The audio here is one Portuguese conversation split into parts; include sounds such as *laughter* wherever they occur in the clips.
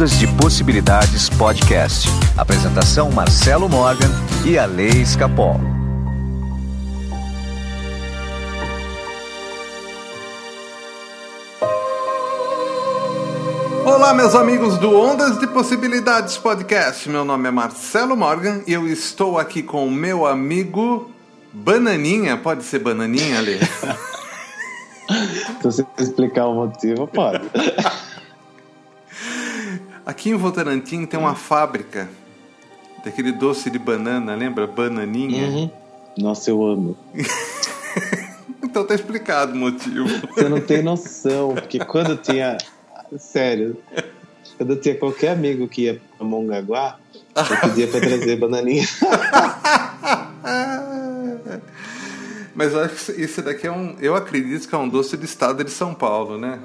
Ondas de Possibilidades Podcast. Apresentação Marcelo Morgan e a Lei Escapol. Olá, meus amigos do Ondas de Possibilidades Podcast. Meu nome é Marcelo Morgan e eu estou aqui com o meu amigo Bananinha. Pode ser Bananinha, Ale? *laughs* Se você explicar o motivo, pode. *laughs* Aqui em Votorantim tem uma fábrica daquele doce de banana, lembra? Bananinha. Uhum. Nossa, eu amo. *laughs* então tá explicado o motivo. Você não tem noção, porque quando eu tinha. Sério, quando eu tinha qualquer amigo que ia pra Mongaguá, eu pedia pra trazer bananinha. *laughs* Mas eu acho que isso daqui é um. Eu acredito que é um doce do estado de São Paulo, né?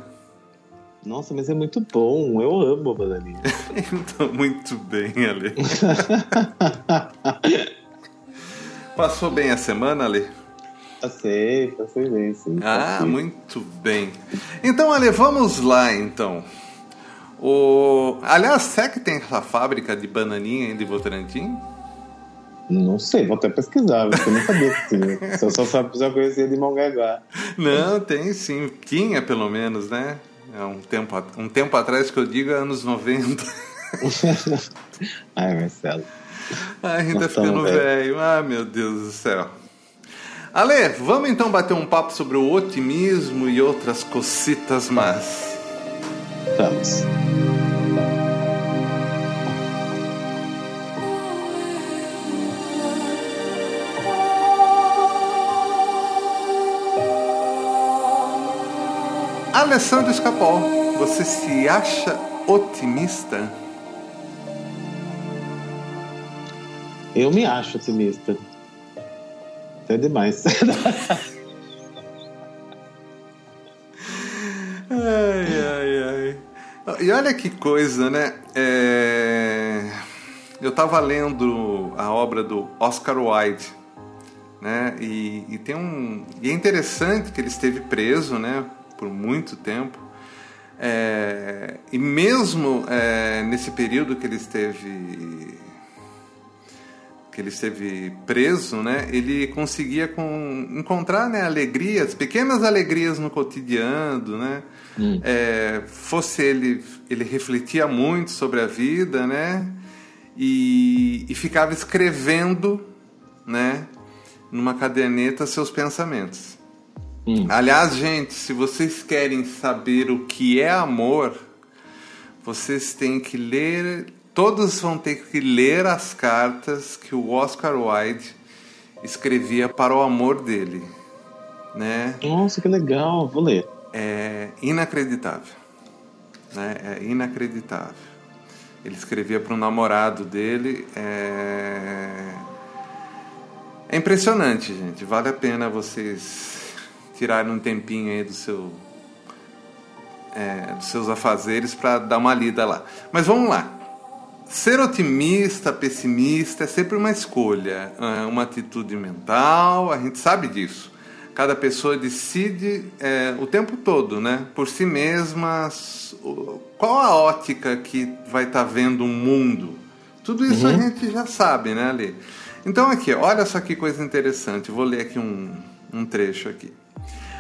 Nossa, mas é muito bom. Eu amo bananinha. *laughs* então, muito bem, Ale. *laughs* Passou bem a semana, Ale? Passei, passei bem, sim. Ah, passei. muito bem. Então, Ale, vamos lá, então. O... Aliás, será que tem essa fábrica de bananinha em Votorantim? Não sei, vou até pesquisar, porque eu não sabia que tinha. *laughs* Eu só, só, só conhecia de Mongaguá. Não, tem sim. Tinha, pelo menos, né? É um tempo, um tempo atrás que eu digo, é anos 90. *laughs* Ai, Marcelo. Ai, a gente Nós ficando velho. Ah, meu Deus do céu. Ale, vamos então bater um papo sobre o otimismo e outras cocitas más. Vamos. Alessandro Escapol, você se acha otimista? Eu me acho otimista. Até demais. Ai, ai, ai. E olha que coisa, né? É... Eu estava lendo a obra do Oscar Wilde, né? E, e tem um e é interessante que ele esteve preso, né? Por muito tempo. É... E mesmo é, nesse período que ele esteve que ele esteve preso, né? Ele conseguia com, encontrar, né, alegrias, pequenas alegrias no cotidiano, né? Hum. É, fosse ele, ele refletia muito sobre a vida, né? E, e ficava escrevendo, né? Numa caderneta seus pensamentos. Hum. Aliás, gente, se vocês querem saber o que é amor, vocês têm que ler, todos vão ter que ler as cartas que o Oscar Wilde escrevia para o amor dele, né? Nossa, que legal. Vou ler. É inacreditável, né? É inacreditável. Ele escrevia para um namorado dele. É... é impressionante, gente. Vale a pena vocês tirarem um tempinho aí do seu é, dos seus afazeres para dar uma lida lá. Mas vamos lá. Ser otimista, pessimista é sempre uma escolha, é uma atitude mental, a gente sabe disso. Cada pessoa decide é, o tempo todo, né? Por si mesma, qual a ótica que vai estar vendo o mundo. Tudo isso a gente já sabe, né, Ali? Então aqui, olha só que coisa interessante. Vou ler aqui um, um trecho aqui.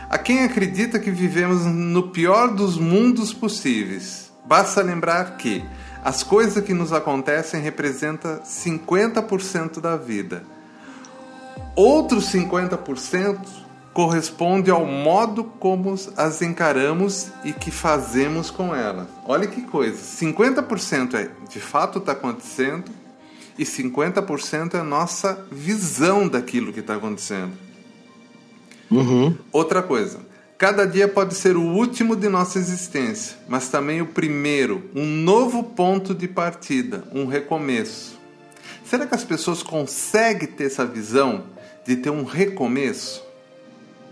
A quem acredita que vivemos no pior dos mundos possíveis, basta lembrar que as coisas que nos acontecem representam 50% da vida. Outros 50% corresponde ao modo como as encaramos e que fazemos com elas. Olha que coisa, 50% é de fato está acontecendo e 50% é a nossa visão daquilo que está acontecendo. Uhum. Outra coisa, cada dia pode ser o último de nossa existência, mas também o primeiro, um novo ponto de partida, um recomeço. Será que as pessoas conseguem ter essa visão de ter um recomeço?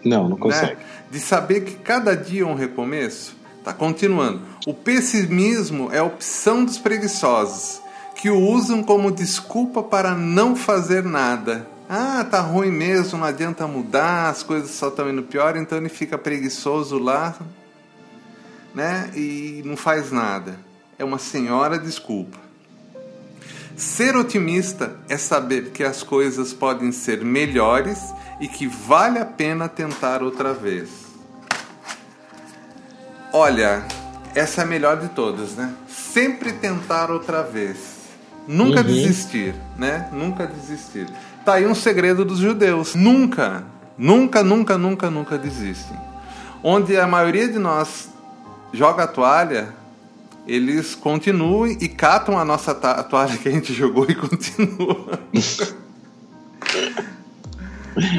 Não, não né? consegue. De saber que cada dia é um recomeço? Tá continuando. O pessimismo é a opção dos preguiçosos, que o usam como desculpa para não fazer nada. Ah, tá ruim mesmo, não adianta mudar, as coisas só estão indo pior, então ele fica preguiçoso lá, né? E não faz nada. É uma senhora desculpa. Ser otimista é saber que as coisas podem ser melhores e que vale a pena tentar outra vez. Olha, essa é a melhor de todas, né? Sempre tentar outra vez. Nunca uhum. desistir, né? Nunca desistir. Tá aí um segredo dos judeus. Nunca, nunca, nunca, nunca, nunca desistem. Onde a maioria de nós joga a toalha, eles continuam e catam a nossa toalha que a gente jogou e *laughs* continuam.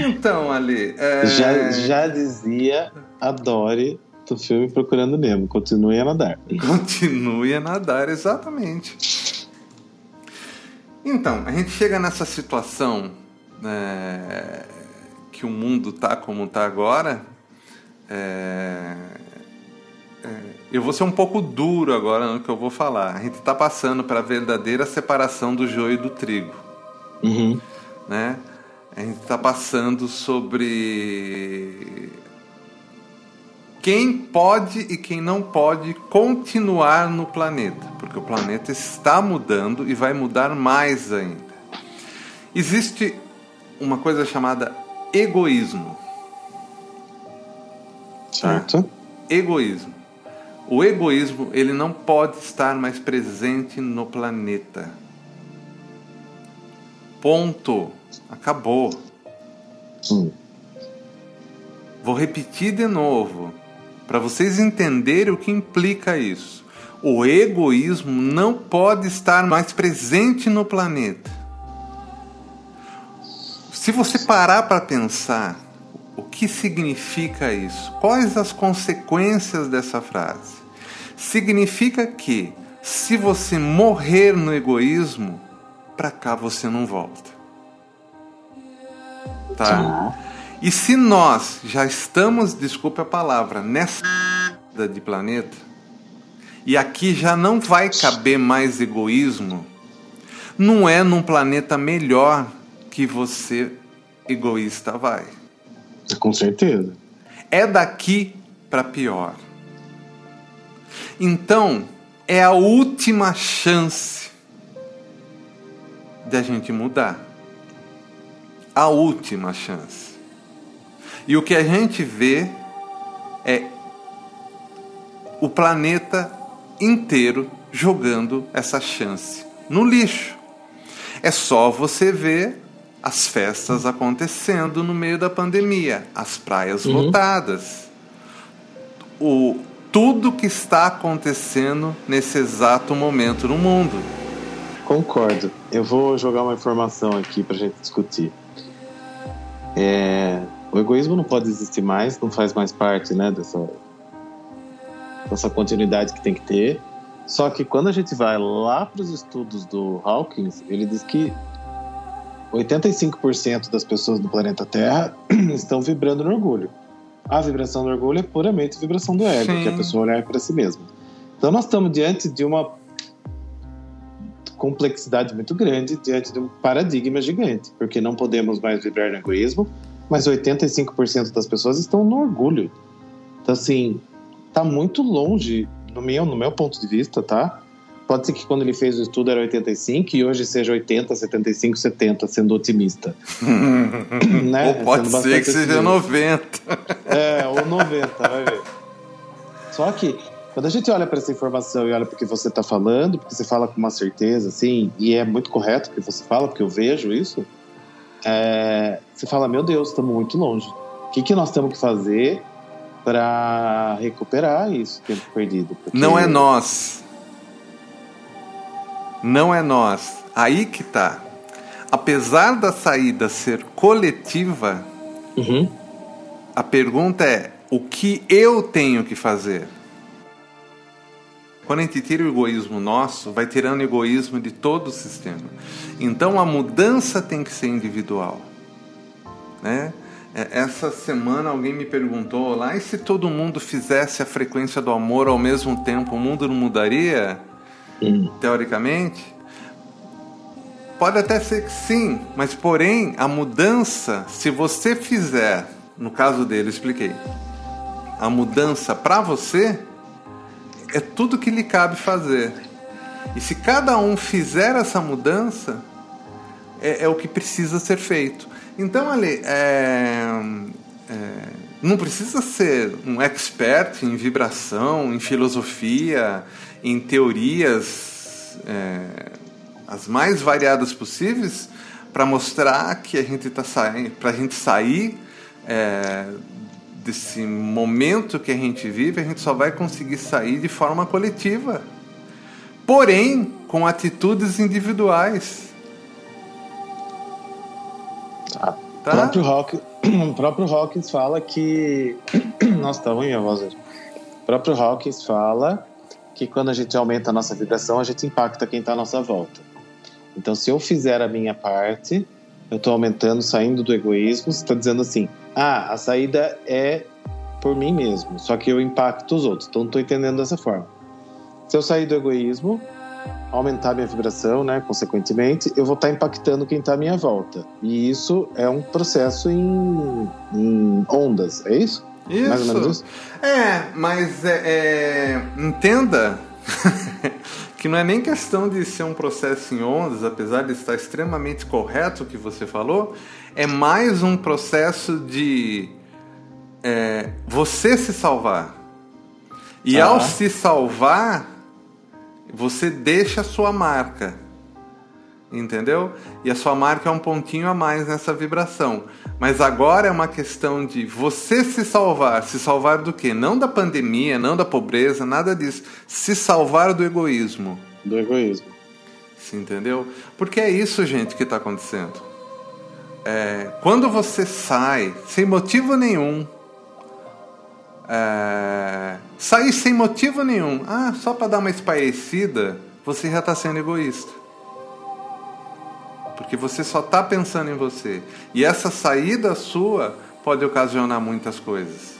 então, Ali. É... Já, já dizia a Dory do filme Procurando Nemo: continue a nadar. Continue a nadar, exatamente. Então, a gente chega nessa situação é, que o mundo tá como tá agora. É, é, eu vou ser um pouco duro agora no que eu vou falar. A gente está passando para a verdadeira separação do joio e do trigo. Uhum. Né? A gente está passando sobre quem pode e quem não pode continuar no planeta, porque o planeta está mudando e vai mudar mais ainda. Existe uma coisa chamada egoísmo. Certo. Tá? Egoísmo. O egoísmo ele não pode estar mais presente no planeta. Ponto. Acabou. Sim. Vou repetir de novo para vocês entenderem o que implica isso. O egoísmo não pode estar mais presente no planeta. Se você parar para pensar o que significa isso? Quais as consequências dessa frase? Significa que se você morrer no egoísmo, para cá você não volta. Tá? E se nós já estamos, desculpe a palavra, nessa de planeta, e aqui já não vai caber mais egoísmo, não é num planeta melhor que você egoísta vai. Com certeza. É daqui para pior. Então, é a última chance de a gente mudar. A última chance. E o que a gente vê é o planeta inteiro jogando essa chance no lixo. É só você ver as festas acontecendo no meio da pandemia, as praias uhum. lotadas, o tudo que está acontecendo nesse exato momento no mundo. Concordo. Eu vou jogar uma informação aqui para gente discutir. É, o egoísmo não pode existir mais, não faz mais parte, né, dessa dessa continuidade que tem que ter. Só que quando a gente vai lá para os estudos do Hawkins, ele diz que 85% das pessoas do planeta Terra *clears throat* estão vibrando no orgulho. A vibração do orgulho é puramente vibração do ego, Sim. que é a pessoa olhar para si mesma. Então nós estamos diante de uma complexidade muito grande, diante de um paradigma gigante, porque não podemos mais vibrar no egoísmo, mas 85% das pessoas estão no orgulho. Então assim, está muito longe, no meu, no meu ponto de vista, tá? Pode ser que quando ele fez o estudo era 85 e hoje seja 80, 75, 70, sendo otimista. *laughs* né? Ou pode sendo ser que seja 90. É, ou 90, vai ver. Só que quando a gente olha para essa informação e olha para o que você está falando, porque você fala com uma certeza, assim, e é muito correto o que você fala, porque eu vejo isso, é, você fala, meu Deus, estamos muito longe. O que, que nós temos que fazer para recuperar isso, tempo perdido? Porque... Não é nós, não é nós. Aí que tá. Apesar da saída ser coletiva, uhum. a pergunta é: o que eu tenho que fazer? Quando a gente tira o egoísmo nosso, vai tirando o egoísmo de todo o sistema. Então a mudança tem que ser individual. Né? É, essa semana alguém me perguntou lá: e se todo mundo fizesse a frequência do amor ao mesmo tempo, o mundo não mudaria? Hum. teoricamente? Pode até ser que sim, mas porém a mudança, se você fizer, no caso dele, expliquei, a mudança para você é tudo que lhe cabe fazer. E se cada um fizer essa mudança, é, é o que precisa ser feito. Então, ali, é, é, não precisa ser um expert em vibração, em filosofia, em teorias é, as mais variadas possíveis para mostrar que a gente está saindo, para a gente sair é, desse momento que a gente vive, a gente só vai conseguir sair de forma coletiva, porém com atitudes individuais. Tá. tá? O próprio, Rock, *clears throat* o próprio Hawkins fala que. *clears throat* Nossa, tá ruim a voz hoje. O próprio Hawkins fala que quando a gente aumenta a nossa vibração, a gente impacta quem está à nossa volta. Então, se eu fizer a minha parte, eu estou aumentando, saindo do egoísmo. Você está dizendo assim: ah, a saída é por mim mesmo, só que eu impacto os outros. Então, não estou entendendo dessa forma. Se eu sair do egoísmo, aumentar minha vibração, né, consequentemente, eu vou estar tá impactando quem está à minha volta. E isso é um processo em, em ondas, é isso? Isso. Mais ou menos isso? É, mas é, é, entenda *laughs* que não é nem questão de ser um processo em ondas, apesar de estar extremamente correto o que você falou, é mais um processo de é, você se salvar. E ah. ao se salvar, você deixa a sua marca. Entendeu? E a sua marca é um pontinho a mais nessa vibração. Mas agora é uma questão de você se salvar. Se salvar do quê? Não da pandemia, não da pobreza, nada disso. Se salvar do egoísmo. Do egoísmo. Se entendeu? Porque é isso, gente, que está acontecendo. É, quando você sai sem motivo nenhum, é, sair sem motivo nenhum, ah, só para dar uma esparecida, você já está sendo egoísta. Porque você só está pensando em você. E essa saída sua pode ocasionar muitas coisas.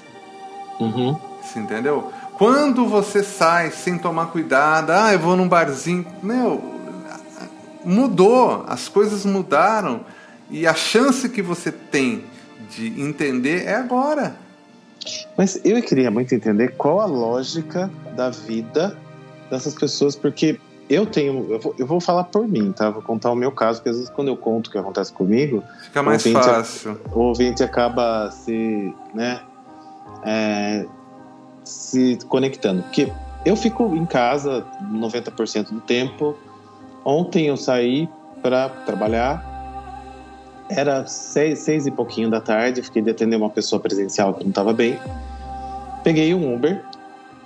Uhum. Você entendeu? Quando você sai sem tomar cuidado, ah, eu vou num barzinho. Meu, mudou, as coisas mudaram. E a chance que você tem de entender é agora. Mas eu queria muito entender qual a lógica da vida dessas pessoas, porque eu tenho. Eu vou, eu vou, falar por mim, tá? Vou contar o meu caso, porque às vezes quando eu conto o que acontece comigo. Fica mais o fácil. O ouvinte acaba se. né? É, se conectando. Porque eu fico em casa 90% do tempo. Ontem eu saí para trabalhar. Era seis, seis e pouquinho da tarde. Fiquei de atender uma pessoa presencial que não estava bem. Peguei um Uber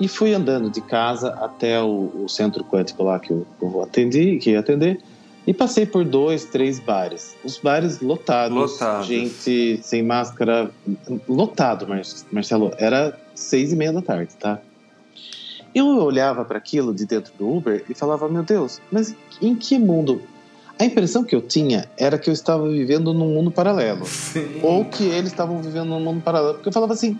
e fui andando de casa até o, o centro quântico lá que eu, eu atendi, que ia atender, e passei por dois, três bares. Os bares lotados, lotados. gente sem máscara, lotado, Marcelo. Era seis e meia da tarde, tá? Eu olhava para aquilo de dentro do Uber e falava, meu Deus, mas em que mundo? A impressão que eu tinha era que eu estava vivendo num mundo paralelo. Sim. Ou que eles estavam vivendo num mundo paralelo. Porque eu falava assim,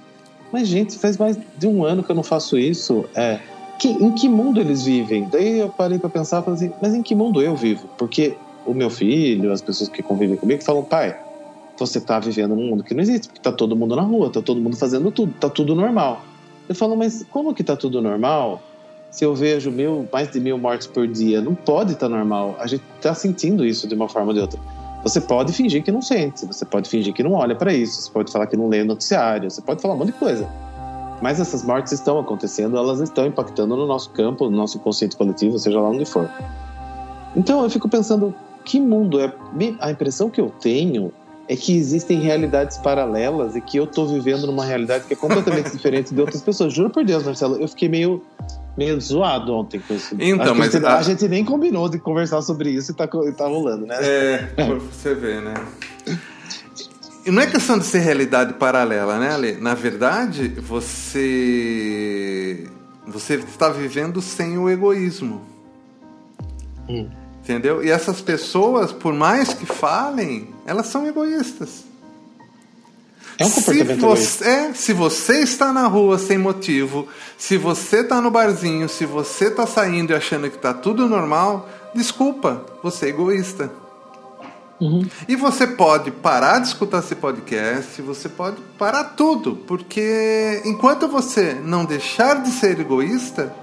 mas, gente, faz mais de um ano que eu não faço isso. É, que, em que mundo eles vivem? Daí eu parei para pensar, falei assim, mas em que mundo eu vivo? Porque o meu filho, as pessoas que convivem comigo, falam, pai, você tá vivendo num mundo que não existe, porque tá todo mundo na rua, tá todo mundo fazendo tudo, tá tudo normal. Eu falo, mas como que tá tudo normal? Se eu vejo mil, mais de mil mortes por dia, não pode estar tá normal. A gente tá sentindo isso de uma forma ou de outra. Você pode fingir que não sente, você pode fingir que não olha para isso, você pode falar que não lê noticiário, você pode falar um monte de coisa. Mas essas mortes estão acontecendo, elas estão impactando no nosso campo, no nosso consciente coletivo, seja lá onde for. Então eu fico pensando, que mundo é? A impressão que eu tenho é que existem realidades paralelas e que eu estou vivendo numa realidade que é completamente *laughs* diferente de outras pessoas. Juro por Deus, Marcelo, eu fiquei meio meio zoado ontem com isso. Então, mas a... a... gente nem combinou de conversar sobre isso e tá, tá rolando, né? É, pra você ver, né? E não é questão de ser realidade paralela, né, Ale? Na verdade, você você está vivendo sem o egoísmo. Hum. Entendeu? E essas pessoas, por mais que falem, elas são egoístas. É um comportamento se você, é, se você está na rua sem motivo, se você está no barzinho, se você está saindo e achando que está tudo normal, desculpa, você é egoísta. Uhum. E você pode parar de escutar esse podcast, você pode parar tudo, porque enquanto você não deixar de ser egoísta,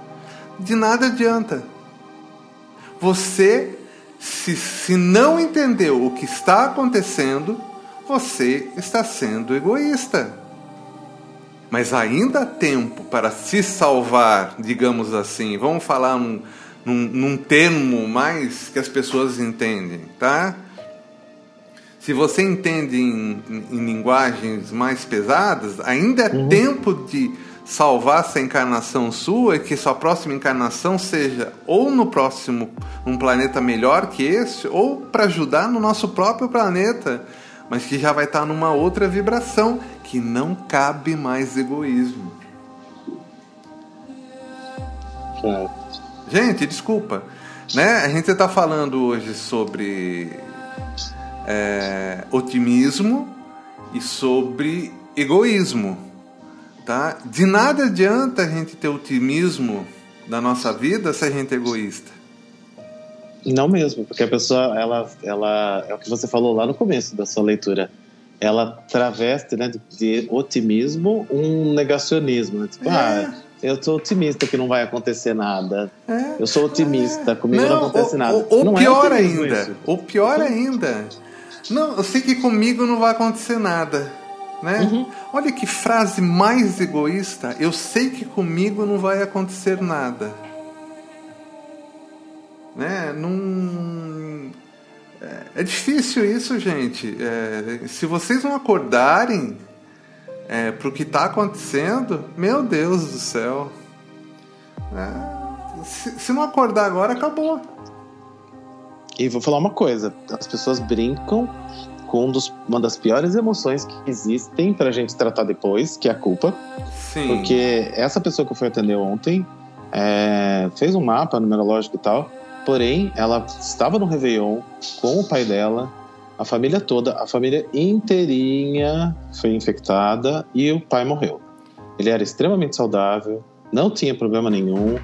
de nada adianta. Você, se, se não entendeu o que está acontecendo, você está sendo egoísta. Mas ainda há tempo para se salvar, digamos assim. Vamos falar num, num, num termo mais que as pessoas entendem, tá? Se você entende em, em, em linguagens mais pesadas, ainda é uhum. tempo de salvar essa encarnação sua e que sua próxima encarnação seja ou no próximo um planeta melhor que esse ou para ajudar no nosso próprio planeta, mas que já vai estar numa outra vibração que não cabe mais egoísmo. Gente, desculpa, né? A gente está falando hoje sobre é, otimismo e sobre egoísmo. Tá? De nada adianta a gente ter otimismo na nossa vida se a gente é egoísta. Não mesmo, porque a pessoa, ela, ela é o que você falou lá no começo da sua leitura. Ela traveste né, de, otimismo um negacionismo. Né? Tipo, é. ah, eu sou otimista que não vai acontecer nada. É. Eu sou otimista, comigo não, não acontece nada. Ou, pior é ainda, ou pior ainda. Não, eu sei que comigo não vai acontecer nada né? Uhum. Olha que frase mais egoísta. Eu sei que comigo não vai acontecer nada. Né? Num... É, é difícil isso, gente. É, se vocês não acordarem é, para o que está acontecendo, meu Deus do céu. É, se, se não acordar agora, acabou. E vou falar uma coisa: as pessoas brincam com um dos, uma das piores emoções que existem pra gente tratar depois, que é a culpa. Sim. Porque essa pessoa que eu fui atender ontem é, fez um mapa numerológico e tal, porém ela estava no Réveillon com o pai dela, a família toda, a família inteirinha foi infectada e o pai morreu. Ele era extremamente saudável, não tinha problema nenhum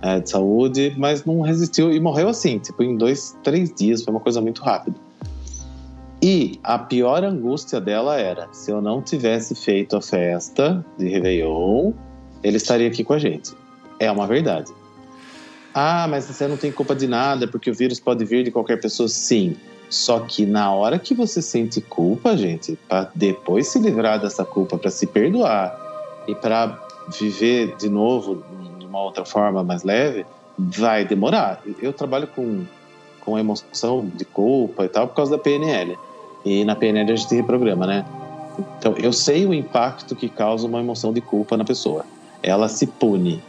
é, de saúde, mas não resistiu e morreu assim, tipo em dois, três dias, foi uma coisa muito rápida. E a pior angústia dela era: se eu não tivesse feito a festa de Réveillon, ele estaria aqui com a gente. É uma verdade. Ah, mas você não tem culpa de nada, porque o vírus pode vir de qualquer pessoa. Sim. Só que na hora que você sente culpa, gente, para depois se livrar dessa culpa, para se perdoar e para viver de novo de uma outra forma mais leve, vai demorar. Eu trabalho com, com emoção de culpa e tal por causa da PNL. E na PNL a gente reprograma, né? Então, eu sei o impacto que causa uma emoção de culpa na pessoa. Ela se pune.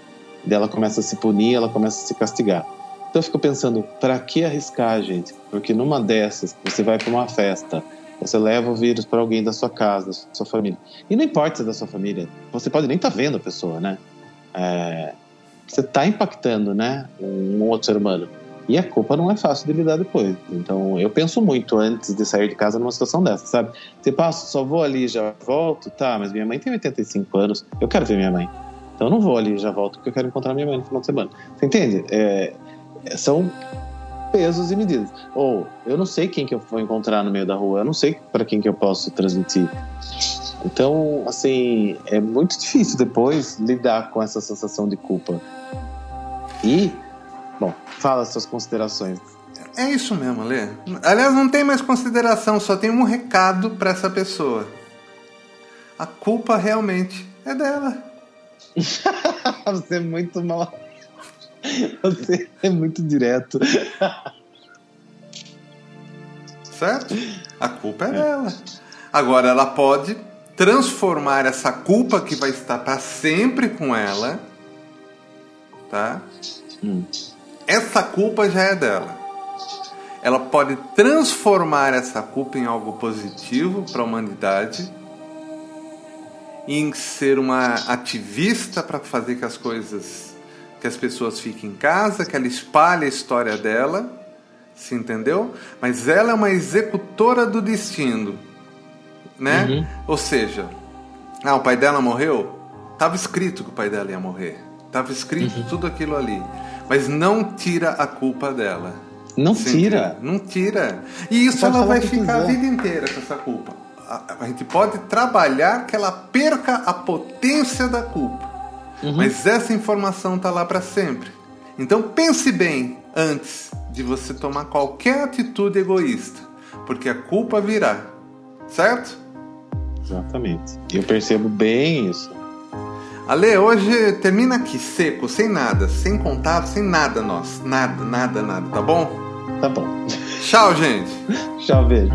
Ela começa a se punir, ela começa a se castigar. Então eu fico pensando, para que arriscar, gente? Porque numa dessas, você vai para uma festa, você leva o vírus para alguém da sua casa, da sua família. E não importa se é da sua família, você pode nem estar tá vendo a pessoa, né? É, você está impactando, né? Um outro ser humano. E a culpa não é fácil de lidar depois. Então eu penso muito antes de sair de casa numa situação dessa, sabe? Você passa, só vou ali já volto, tá, mas minha mãe tem 85 anos, eu quero ver minha mãe. Então eu não vou ali já volto porque eu quero encontrar minha mãe no final de semana. Você entende? É, são pesos e medidas. Ou eu não sei quem que eu vou encontrar no meio da rua, eu não sei para quem que eu posso transmitir. Então, assim, é muito difícil depois lidar com essa sensação de culpa. E Bom, fala suas considerações. É isso mesmo, Lê. Aliás, não tem mais consideração, só tem um recado para essa pessoa. A culpa realmente é dela. *laughs* Você é muito mal. Você é muito direto. Certo? A culpa é, é dela. Agora, ela pode transformar essa culpa que vai estar para sempre com ela, tá? Hum essa culpa já é dela. Ela pode transformar essa culpa em algo positivo para a humanidade, em ser uma ativista para fazer que as coisas, que as pessoas fiquem em casa, que ela espalhe a história dela, se entendeu? Mas ela é uma executora do destino, né? Uhum. Ou seja, ah, o pai dela morreu, estava escrito que o pai dela ia morrer, estava escrito uhum. tudo aquilo ali mas não tira a culpa dela. Não tira? Não tira. E isso ela vai ficar a vida inteira com essa culpa. A, a, gente pode trabalhar que ela perca a potência da culpa. Uhum. Mas essa informação está lá para sempre. Então pense bem antes de você tomar qualquer atitude egoísta, porque a culpa virá, certo? Exatamente. Eu percebo bem isso. Ale, hoje termina aqui, seco, sem nada, sem contato, sem nada, nós. Nada, nada, nada, tá bom? Tá bom. Tchau, gente. Tchau, beijo.